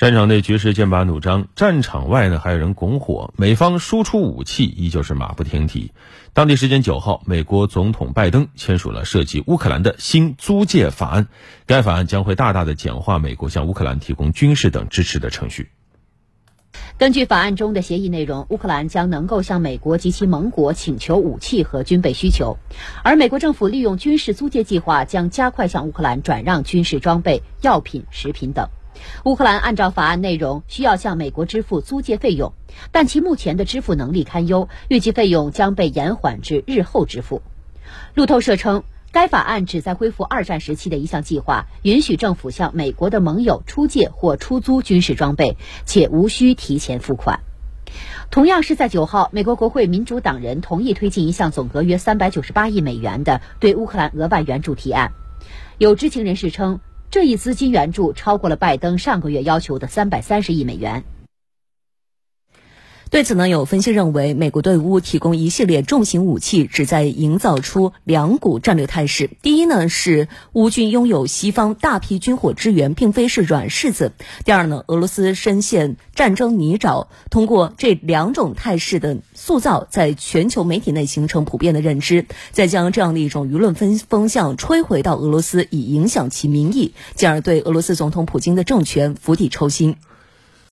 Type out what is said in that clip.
战场内局势剑拔弩张，战场外呢还有人拱火，美方输出武器依旧是马不停蹄。当地时间九号，美国总统拜登签署了涉及乌克兰的新租借法案，该法案将会大大的简化美国向乌克兰提供军事等支持的程序。根据法案中的协议内容，乌克兰将能够向美国及其盟国请求武器和军备需求，而美国政府利用军事租借计划将加快向乌克兰转让军事装备、药品、食品等。乌克兰按照法案内容需要向美国支付租借费用，但其目前的支付能力堪忧，预计费用将被延缓至日后支付。路透社称，该法案旨在恢复二战时期的一项计划，允许政府向美国的盟友出借或出租军事装备，且无需提前付款。同样是在九号，美国国会民主党人同意推进一项总额约三百九十八亿美元的对乌克兰额外援助提案。有知情人士称。这一资金援助超过了拜登上个月要求的三百三十亿美元。对此呢，有分析认为，美国对乌提供一系列重型武器，旨在营造出两股战略态势。第一呢，是乌军拥有西方大批军火支援，并非是软柿子；第二呢，俄罗斯深陷战争泥沼。通过这两种态势的塑造，在全球媒体内形成普遍的认知，再将这样的一种舆论风风向吹回到俄罗斯，以影响其民意，进而对俄罗斯总统普京的政权釜底抽薪。